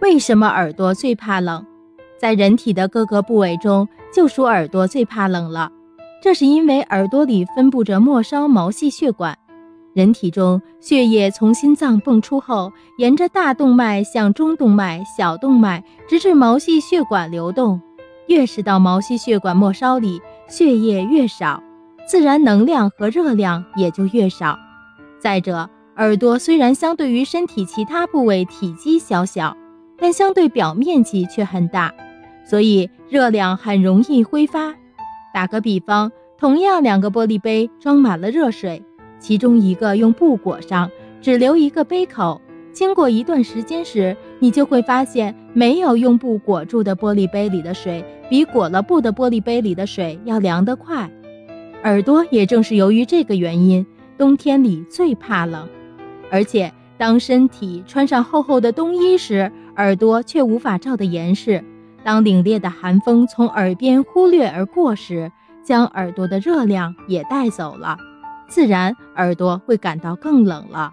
为什么耳朵最怕冷？在人体的各个部位中，就属耳朵最怕冷了。这是因为耳朵里分布着末梢毛细血管。人体中血液从心脏泵出后，沿着大动脉向中动脉、小动脉，直至毛细血管流动。越是到毛细血管末梢里，血液越少，自然能量和热量也就越少。再者，耳朵虽然相对于身体其他部位体积小小，但相对表面积却很大，所以热量很容易挥发。打个比方，同样两个玻璃杯装满了热水，其中一个用布裹上，只留一个杯口。经过一段时间时，你就会发现，没有用布裹住的玻璃杯里的水，比裹了布的玻璃杯里的水要凉得快。耳朵也正是由于这个原因，冬天里最怕冷。而且，当身体穿上厚厚的冬衣时，耳朵却无法罩得严实。当凛冽的寒风从耳边忽略而过时，将耳朵的热量也带走了，自然耳朵会感到更冷了。